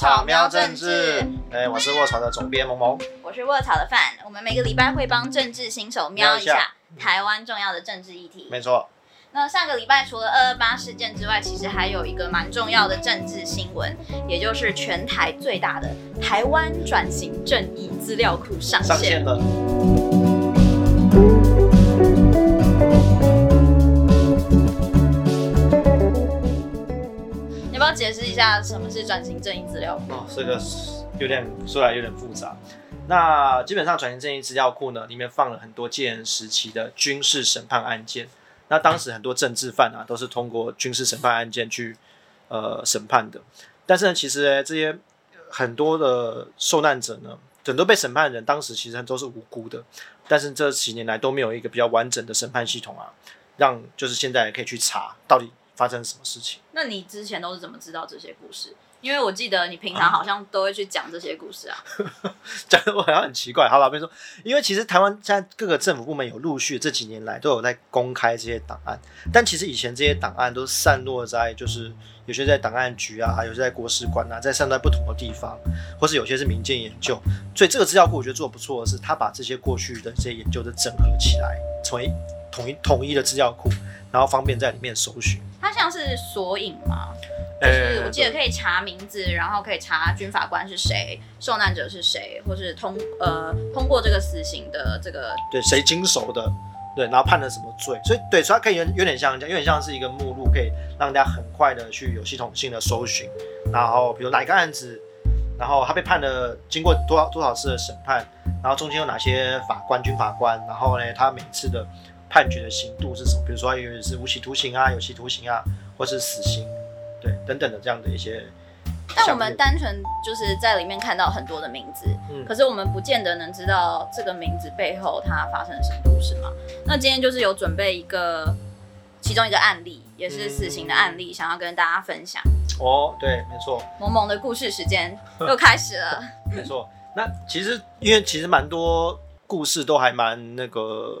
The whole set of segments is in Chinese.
草喵政治，哎，我是卧草的总编萌萌，我是卧草的范。我们每个礼拜会帮政治新手瞄一下台湾重要的政治议题。没错。那上个礼拜除了二二八事件之外，其实还有一个蛮重要的政治新闻，也就是全台最大的台湾转型正义资料库上线了。不要解释一下什么是转型正义资料库？哦，这个有点说来有点复杂。那基本上转型正义资料库呢，里面放了很多戒严时期的军事审判案件。那当时很多政治犯啊，都是通过军事审判案件去呃审判的。但是呢，其实，这些很多的受难者呢，很多被审判的人，当时其实都是无辜的。但是这几年来都没有一个比较完整的审判系统啊，让就是现在可以去查到底发生什么事情。那你之前都是怎么知道这些故事？因为我记得你平常好像都会去讲这些故事啊，讲的我好像很奇怪。好了，比如说，因为其实台湾现在各个政府部门有陆续这几年来都有在公开这些档案，但其实以前这些档案都散落在就是有些在档案局啊，有些在国史馆啊，在散在不同的地方，或是有些是民间研究。所以这个资料库我觉得做的不错的是，他把这些过去的这些研究都整合起来，成为统一统一的资料库，然后方便在里面搜寻。它像是索引吗？就是我记得可以查名字，然后可以查军法官是谁，受难者是谁，或是通呃通过这个死刑的这个对谁经手的，对，然后判了什么罪，所以对，所以它可以有有点像有点像是一个目录，可以让大家很快的去有系统性的搜寻，然后比如哪一个案子，然后他被判了经过多少多少次的审判，然后中间有哪些法官军法官，然后呢他每次的判决的刑度是什么，比如说有是无期徒刑啊，有期徒刑啊，或是死刑。对，等等的这样的一些，但我们单纯就是在里面看到很多的名字，嗯，可是我们不见得能知道这个名字背后它发生了什么故事嘛。那今天就是有准备一个其中一个案例，也是死刑的案例，想要跟大家分享。哦，对，没错，萌萌的故事时间 又开始了。没错，那其实因为其实蛮多故事都还蛮那个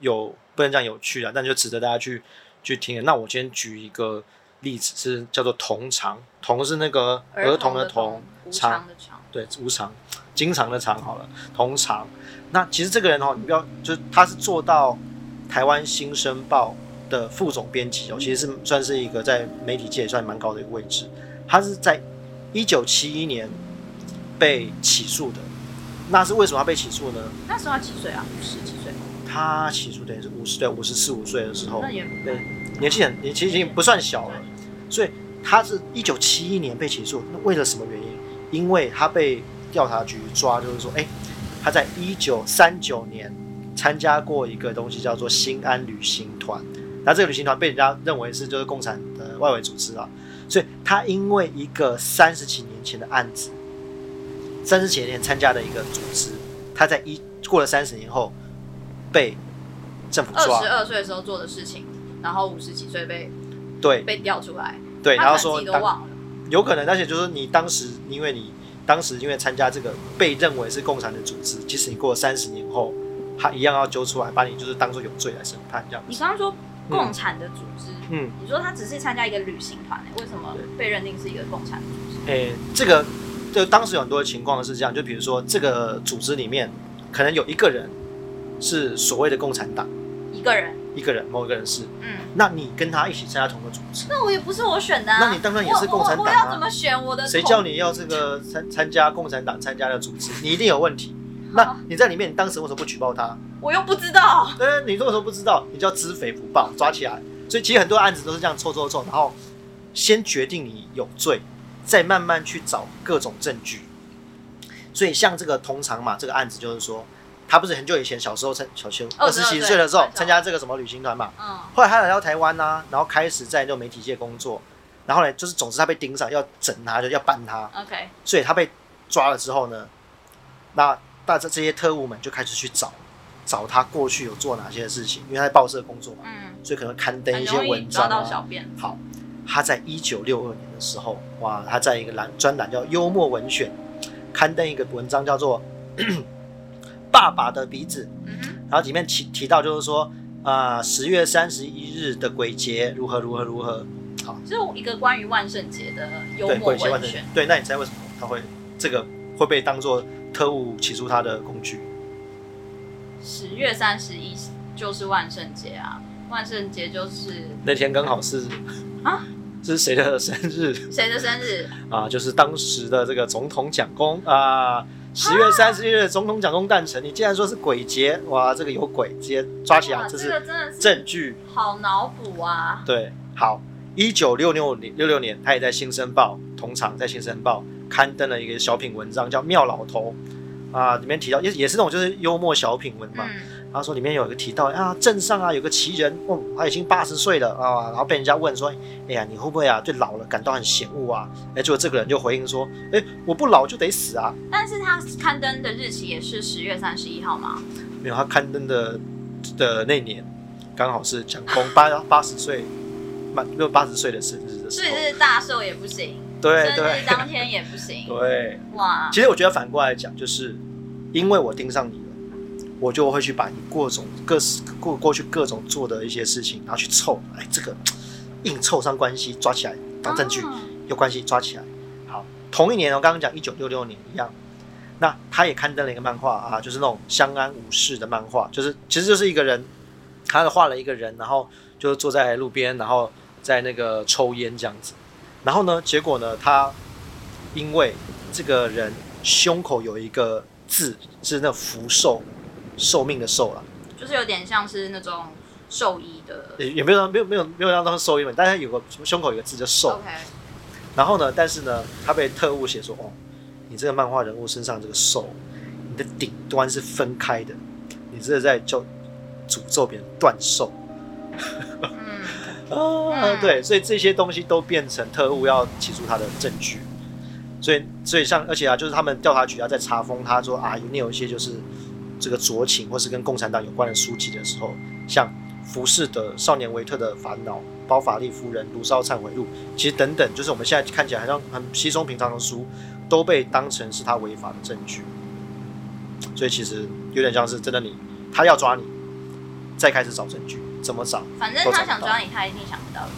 有不能讲有趣啊，但就值得大家去去听。那我今天举一个。例子是叫做同常，同是那个儿童的童，常的常，对，无常，经常的常好了，同常。那其实这个人哦，你不要，就是他是做到台湾新生报的副总编辑哦，其实是算是一个在媒体界算蛮高的一个位置。他是在一九七一年被起诉的，那是为什么要被起诉呢？那时候他几岁啊？五十几岁。他起诉等于是五十对，五十四五岁的时候，对，年纪很，年纪已经不算小了。所以他是一九七一年被起诉，那为了什么原因？因为他被调查局抓，就是说，哎，他在一九三九年参加过一个东西叫做新安旅行团，那这个旅行团被人家认为是就是共产的外围组织啊，所以他因为一个三十几年前的案子，三十几年参加的一个组织，他在一过了三十年后被政府抓，二十二岁的时候做的事情，然后五十几岁被。对，被调出来。对，然后说，忘了，有可能，而且就是你当时，因为你当时因为参加这个被认为是共产的组织，即使你过了三十年后，他一样要揪出来，把你就是当做有罪来审判这样。你刚刚说共产的组织，嗯，你说他只是参加一个旅行团，为什么被认定是一个共产组织？诶，这个就当时有很多情况是这样，就比如说这个组织里面可能有一个人是所谓的共产党，一个人。一个人，某一个人是，嗯，那你跟他一起参加同个组织，那我也不是我选的，那你当然也是共产党啊。我要怎么选我的？谁叫你要这个参参加共产党参加的组织？你一定有问题。那你在里面，你当时为什么不举报他？我又不知道。对，你为什么不知道？你叫知匪不报，抓起来。所以其实很多案子都是这样凑凑凑，然后先决定你有罪，再慢慢去找各种证据。所以像这个通常嘛，这个案子就是说。他不是很久以前小时候参小学二十几岁的时候参加这个什么旅行团嘛？嗯。后来他来到台湾呐，然后开始在那种媒体界工作，然后呢，就是总之他被盯上，要整他，就要办他。OK。所以他被抓了之后呢，那大这这些特务们就开始去找，找他过去有做哪些事情，因为他在报社工作嘛，嗯。所以可能刊登一些文章。抓到小编。好，他在一九六二年的时候，哇，他在一个栏专栏叫《幽默文选》，刊登一个文章叫做。爸爸的鼻子，然后里面提提到就是说，啊，十月三十一日的鬼节如何如何如何，好，就是一个关于万圣节的幽默文学。对，那你猜为什么他会这个会被当做特务起诉他的工具。十月三十一就是万圣节啊，万圣节就是那天刚好是啊，这 是谁的生日？谁的生日啊？就是当时的这个总统蒋公啊。十月三十一日，总统蒋公诞辰，你竟然说是鬼节，哇，这个有鬼，直接抓起来，这是真证据，好脑补啊。对，好，一九六六年，六六年，他也在《新生报》同场在《新生报》刊登了一个小品文章，叫《妙老头》，啊，里面提到也也是那种就是幽默小品文嘛。他说里面有一个提到啊，镇上啊有个奇人，哦，他已经八十岁了啊，然后被人家问说，哎呀，你会不会啊对老了感到很嫌恶啊？哎，结果这个人就回应说，哎，我不老就得死啊。但是他刊登的日期也是十月三十一号吗？没有，他刊登的的那年刚好是蒋公八八十岁满六八十岁的生日的时候，所以是大寿也不行，对对，当天也不行，对，哇。其实我觉得反过来讲，就是因为我盯上你。我就会去把你各种各式过过去各种做的一些事情，然后去凑，哎，这个硬凑上关系，抓起来当证据，有关系抓起来。好，同一年我刚刚讲一九六六年一样，那他也刊登了一个漫画啊，就是那种相安无事的漫画，就是其实就是一个人，他画了一个人，然后就坐在路边，然后在那个抽烟这样子。然后呢，结果呢，他因为这个人胸口有一个字是那福寿。寿命的寿了，就是有点像是那种兽医的，也没有没有没有没有让当兽医嘛，但是有个胸口有个字叫寿。然后呢，但是呢，他被特务写说，哦，你这个漫画人物身上这个寿，你的顶端是分开的，你这是在叫诅咒别人断寿。啊，对，所以这些东西都变成特务要起诉他的证据。所以，所以像而且啊，就是他们调查局啊在查封他说啊，你有一些就是。这个酌情或是跟共产党有关的书籍的时候，像浮士德《少年维特的烦恼》《包法利夫人卢烧忏悔录》，其实等等，就是我们现在看起来好像很稀松平常的书，都被当成是他违法的证据。所以其实有点像是真的，你他要抓你，再开始找证据，怎么找？反正他想抓你，他一定想不到。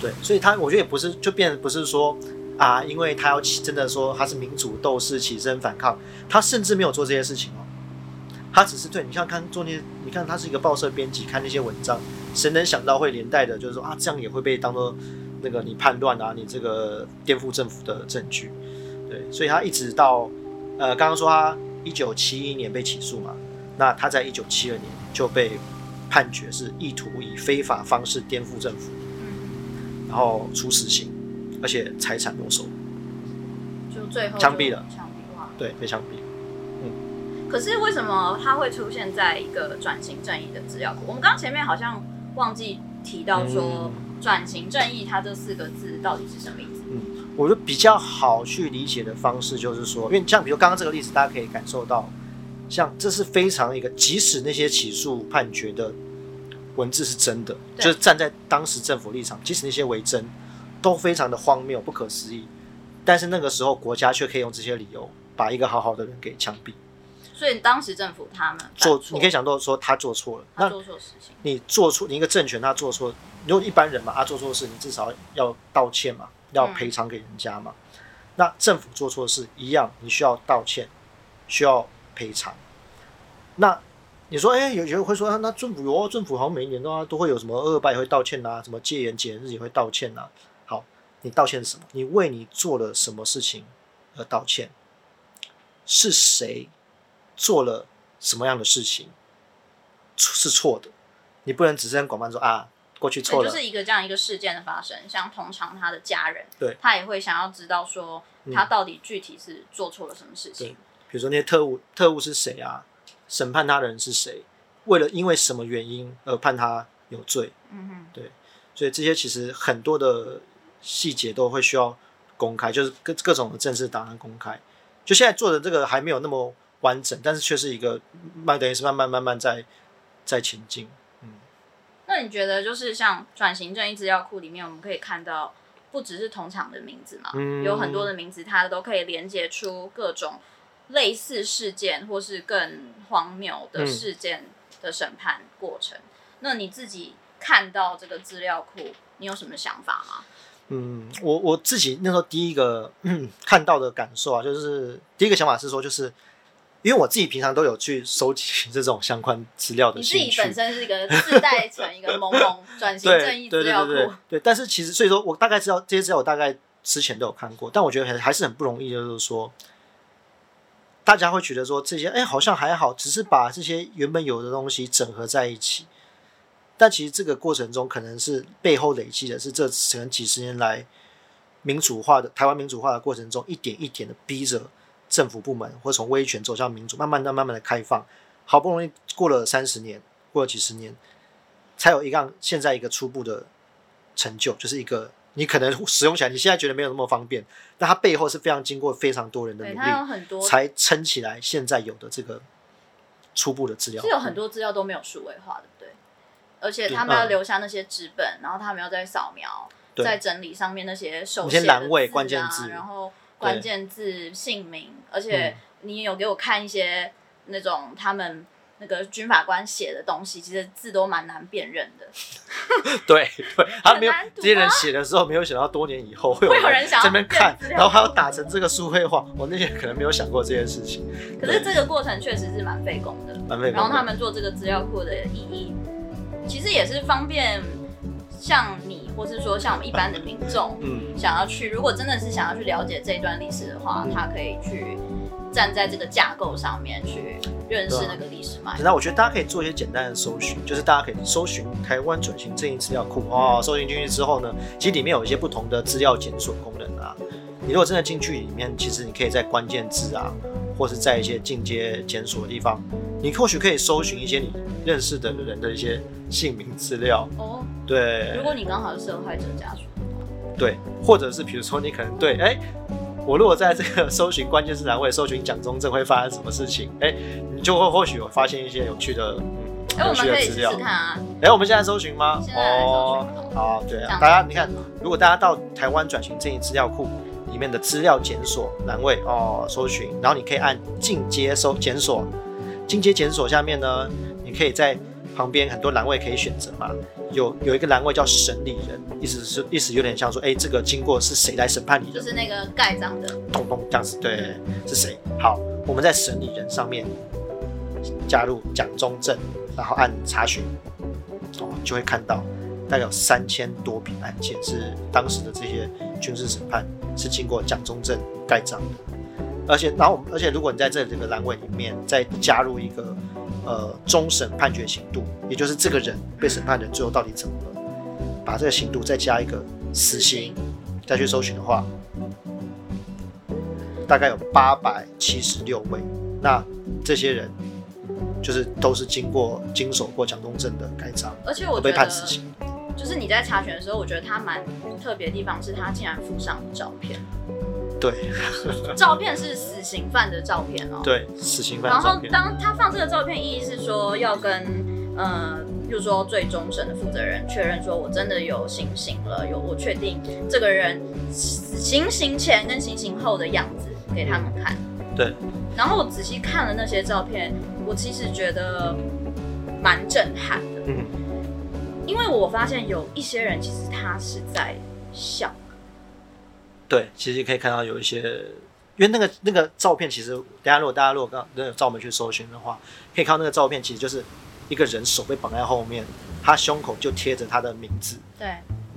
对，所以他我觉得也不是，就变不是说啊，因为他要起真的说他是民主斗士起身反抗，他甚至没有做这些事情哦。他只是对你像看做那，你看他是一个报社编辑，看那些文章，谁能想到会连带的，就是说啊，这样也会被当做那个你叛乱啊，你这个颠覆政府的证据，对，所以他一直到呃，刚刚说他一九七一年被起诉嘛，那他在一九七二年就被判决是意图以非法方式颠覆政府，然后处死刑，而且财产没收，就最后枪毙了，枪毙了，对，被枪毙。可是为什么它会出现在一个转型正义的资料库？我们刚前面好像忘记提到说“转型正义”它这四个字到底是什么意思？嗯，我觉得比较好去理解的方式就是说，因为像比如刚刚这个例子，大家可以感受到，像这是非常一个，即使那些起诉判决的文字是真的，就是站在当时政府立场，即使那些为真，都非常的荒谬、不可思议，但是那个时候国家却可以用这些理由把一个好好的人给枪毙。所以当时政府他们做，你可以想到说他做错了，他做错事情。你做错你一个政权，他做错，如果一般人嘛，他做错事，你至少要道歉嘛，要赔偿给人家嘛。那政府做错事一样，你需要道歉，需要赔偿。那你说，哎，有人会说，那政府有，政府好像每一年都都会有什么恶拜会道歉呐，什么戒严节日也会道歉呐。好，你道歉什么？你为你做了什么事情而道歉？是谁？做了什么样的事情是错的？你不能只是很广泛说啊，过去错了，就是一个这样一个事件的发生。像通常他的家人，对，他也会想要知道说他到底具体是做错了什么事情。比如说那些特务，特务是谁啊？审判他的人是谁？为了因为什么原因而判他有罪？嗯哼，对。所以这些其实很多的细节都会需要公开，就是各各种的正式档案公开。就现在做的这个还没有那么。完整，但是却是一个慢，等于是慢慢慢慢在在前进。嗯，那你觉得就是像转型正义资料库里面，我们可以看到不只是同场的名字嘛，有很多的名字，它都可以连接出各种类似事件或是更荒谬的事件的审判过程。那你自己看到这个资料库，你有什么想法吗？嗯，我我自己那时候第一个 看到的感受啊，就是第一个想法是说，就是因为我自己平常都有去收集这种相关资料的你自己本身是一个自带成一个萌萌 转型正义资料库，对，但是其实所以说我大概知道这些资料，我大概之前都有看过，但我觉得还还是很不容易，就是说大家会觉得说这些哎好像还好，只是把这些原本有的东西整合在一起。但其实这个过程中，可能是背后累积的是这可能几十年来民主化的台湾民主化的过程中，一点一点的逼着政府部门或从威权走向民主，慢慢的、慢慢的开放，好不容易过了三十年，过了几十年，才有一样现在一个初步的成就，就是一个你可能使用起来你现在觉得没有那么方便，但它背后是非常经过非常多人的努力，才撑起来现在有的这个初步的资料，是有很多资料都没有数位化的。而且他们要留下那些纸本，然后他们要在扫描、在整理上面那些手写栏位、关键字，然后关键字、姓名。而且你有给我看一些那种他们那个军法官写的东西，其实字都蛮难辨认的。对对，他没有这些人写的时候，没有想到多年以后 会有人想这边看，然后还要打成这个数绘化。我那些可能没有想过这件事情。可是这个过程确实是蛮费工的，蛮费工。然后他们做这个资料库的意义。其实也是方便，像你，或是说像我们一般的民众，嗯，想要去，如果真的是想要去了解这一段历史的话，他可以去站在这个架构上面去认识那个历史脉。那我觉得大家可以做一些简单的搜寻，就是大家可以搜寻台湾转型正义资料库哦，搜寻进去之后呢，其实里面有一些不同的资料检索功能啊。你如果真的进去里面，其实你可以在关键字啊，或是在一些进阶检索的地方，你或许可以搜寻一些你认识的人的一些。姓名资料哦，对。如果你刚好是受害者家属，对，或者是比如说你可能对，哎，我如果在这个搜寻关键字栏位搜寻蒋中正会发生什么事情，哎，你就会或许有发现一些有趣的，嗯，有趣的资料。看啊，哎，我们现在搜寻吗？哦，好，对啊，大家你看，如果大家到台湾转型正义资料库里面的资料检索栏位哦，搜寻，然后你可以按进阶搜检索，进阶检索下面呢，你可以在。旁边很多栏位可以选择嘛，有有一个栏位叫审理人，意思是意思有点像说，哎，这个经过是谁来审判你的？就是那个盖章的，咚咚这样子，对，是谁？好，我们在审理人上面加入蒋中正，然后按查询，哦，就会看到大概有三千多笔案件是当时的这些军事审判是经过蒋中正盖章的，而且然后而且如果你在这这个栏位里面再加入一个。呃，终审判决刑度，也就是这个人被审判的人最后到底怎么了？把这个刑度再加一个死刑，再去搜寻的话，大概有八百七十六位。那这些人就是都是经过经手过蒋东正的盖章，而且我被判死刑。就是你在查询的时候，我觉得他蛮特别的地方是他竟然附上照片。对，照片是死刑犯的照片哦。对，死刑犯。然后当他放这个照片，意义是说要跟，呃，比如说最终审的负责人确认，说我真的有行刑了，有我确定这个人行刑前跟行刑后的样子给他们看。对。然后我仔细看了那些照片，我其实觉得蛮震撼的。嗯。因为我发现有一些人其实他是在笑。对，其实可以看到有一些，因为那个那个照片，其实等下如果大家如果刚那个照我们去搜寻的话，可以看到那个照片，其实就是一个人手被绑在后面，他胸口就贴着他的名字，对，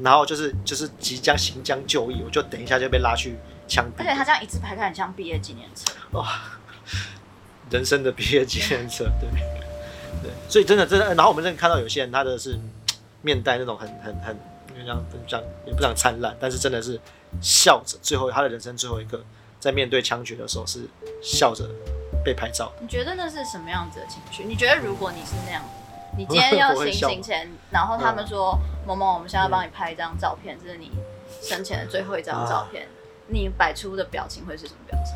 然后就是就是即将行将就义，我就等一下就被拉去枪毙，而且他这样一字排开，很像毕业纪念册，哇，人生的毕业纪念册，对对，所以真的真的，然后我们真的看到有些人他的是面带那种很很很，因为这样这样也不想灿烂，但是真的是。笑着，最后他的人生最后一个，在面对枪决的时候是笑着被拍照。你觉得那是什么样子的情绪？你觉得如果你是那样，你今天要行刑前，然后他们说某某，我们现在帮你拍一张照片，这是你生前的最后一张照片，你摆出的表情会是什么表情？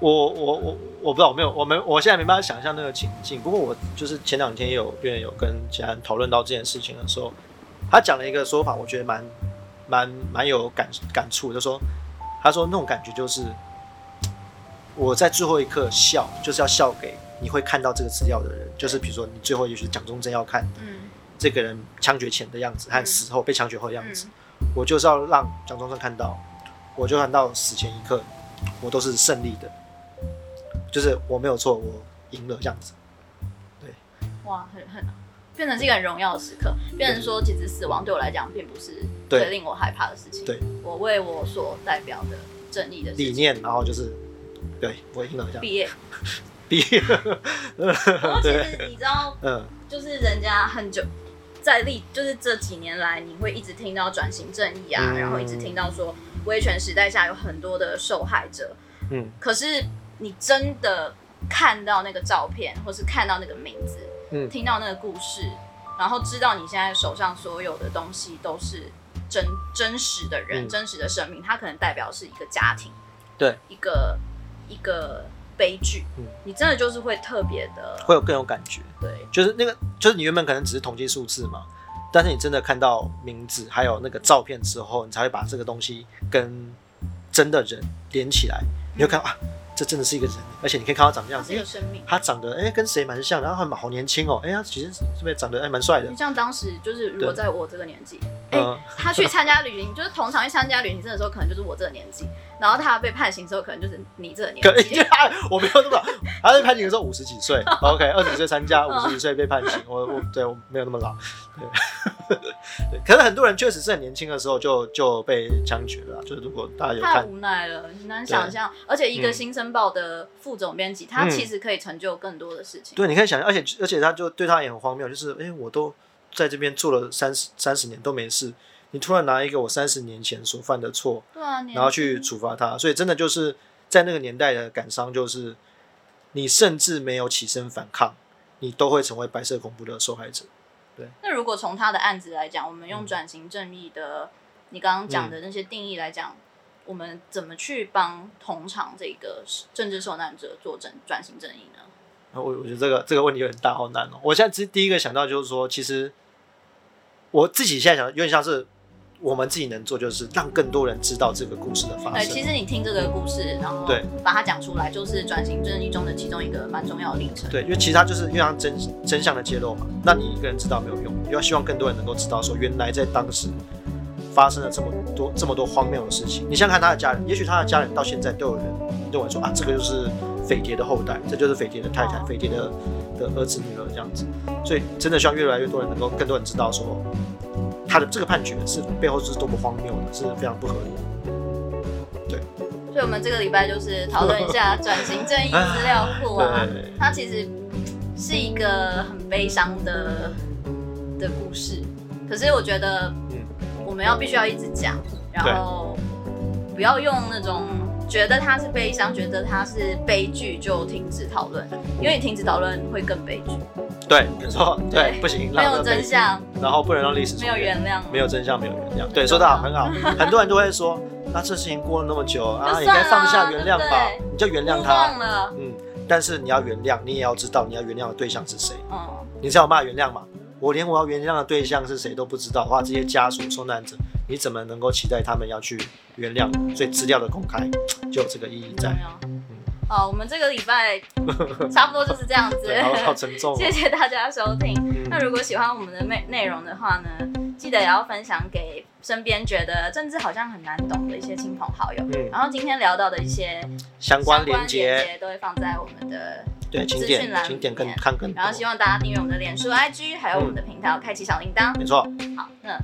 我我我我不知道，我没有，我没我现在没办法想象那个情境。不过我就是前两天也有院有跟其他人讨论到这件事情的时候，他讲了一个说法，我觉得蛮。蛮蛮有感感触，就说，他说那种感觉就是，我在最后一刻笑，就是要笑给你会看到这个资料的人，就是比如说你最后也许蒋中正要看，嗯，这个人枪决前的样子和死后被枪决后的样子，我就是要让蒋中正看到，我就看到死前一刻，我都是胜利的，就是我没有错，我赢了这样子。对，哇，很很变成是一个很荣耀的时刻，变成说其实死亡对我来讲并不是最令我害怕的事情。对，我为我所代表的正义的理念，然后就是对我听到这样。毕业。毕业。然后其实你知道，嗯，就是人家很久。在历就是这几年来，你会一直听到转型正义啊，然后一直听到说威权时代下有很多的受害者。嗯，可是你真的看到那个照片，或是看到那个名字，嗯，听到那个故事，然后知道你现在手上所有的东西都是真真实的人，真实的生命，它可能代表是一个家庭，对，一个一个。悲剧，嗯，你真的就是会特别的，会有更有感觉，对，就是那个，就是你原本可能只是统计数字嘛，但是你真的看到名字还有那个照片之后，你才会把这个东西跟真的人连起来，你就看啊。这真的是一个人，而且你可以看他长这样子，因为他长得哎跟谁蛮像，然后还蛮好年轻哦，哎呀其实是不是长得还蛮帅的？像当时就是如果在我这个年纪，哎他去参加旅行，就是同场去参加旅行社的时候，可能就是我这个年纪，然后他被判刑之后，可能就是你这个年纪。我没有那么，他被判刑的时候五十几岁，OK，二十几岁参加，五十几岁被判刑，我我对我没有那么老，对，对，可是很多人确实是很年轻的时候就就被枪决了，就是如果大家有，太无奈了，很难想象，而且一个新生。申报的副总编辑，他其实可以成就更多的事情。对，你可以想象，而且而且他就对他也很荒谬，就是哎，我都在这边做了三十三十年都没事，你突然拿一个我三十年前所犯的错，对啊，然后去处罚他，所以真的就是在那个年代的感伤，就是你甚至没有起身反抗，你都会成为白色恐怖的受害者。对。那如果从他的案子来讲，我们用转型正义的你刚刚讲的那些定义来讲。我们怎么去帮同场这个政治受难者做正转型正义呢？我我觉得这个这个问题有点大，好难哦。我现在第第一个想到就是说，其实我自己现在想，有点像是我们自己能做，就是让更多人知道这个故事的发生。对，其实你听这个故事，然后对把它讲出来，就是转型正义中的其中一个蛮重要的历程。对，因为其他就是因为真真相的揭露嘛，那你一个人知道没有用，要希望更多人能够知道，说原来在当时。发生了这么多这么多荒谬的事情，你想看他的家人，也许他的家人到现在都有人认为说啊，这个就是匪谍的后代，这就是匪谍的太太、匪谍的的儿子女儿这样子，所以真的希望越来越多人能够更多人知道说，他的这个判决是背后是多么荒谬的，是非常不合理的。对，所以我们这个礼拜就是讨论一下 转型正义资料库啊，它其实是一个很悲伤的的故事，可是我觉得。我们要必须要一直讲，然后不要用那种觉得它是悲伤，觉得它是悲剧就停止讨论，因为你停止讨论会更悲剧。对，没错，对，不行，没有真相，然后不能让历史没有原谅，没有真相，没有原谅。对，说的好，很好。很多人都会说，那这事情过了那么久啊，你该放下原谅吧，你就原谅他。嗯，但是你要原谅，你也要知道你要原谅的对象是谁。嗯，你才有办法原谅嘛。我连我要原谅的对象是谁都不知道的话，这些家属受难者，你怎么能够期待他们要去原谅？所以资料的公开就有这个意义在。好，我们这个礼拜 差不多就是这样子。好沉重。谢谢大家收听。那如果喜欢我们的内内容的话呢，记得也要分享给身边觉得政治好像很难懂的一些亲朋好友。嗯。然后今天聊到的一些相关连接都会放在我们的。对，请点，请点更看更，然后希望大家订阅我们的脸书、IG，还有我们的频道，开启小铃铛。没错。好，那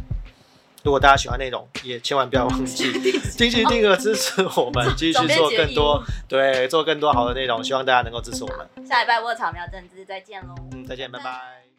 如果大家喜欢内容，也千万不要忘记积极订阅支持我们，继续做更多，对，做更多好的内容。希望大家能够支持我们。下礼拜卧草苗政治再见喽。嗯，再见，拜拜。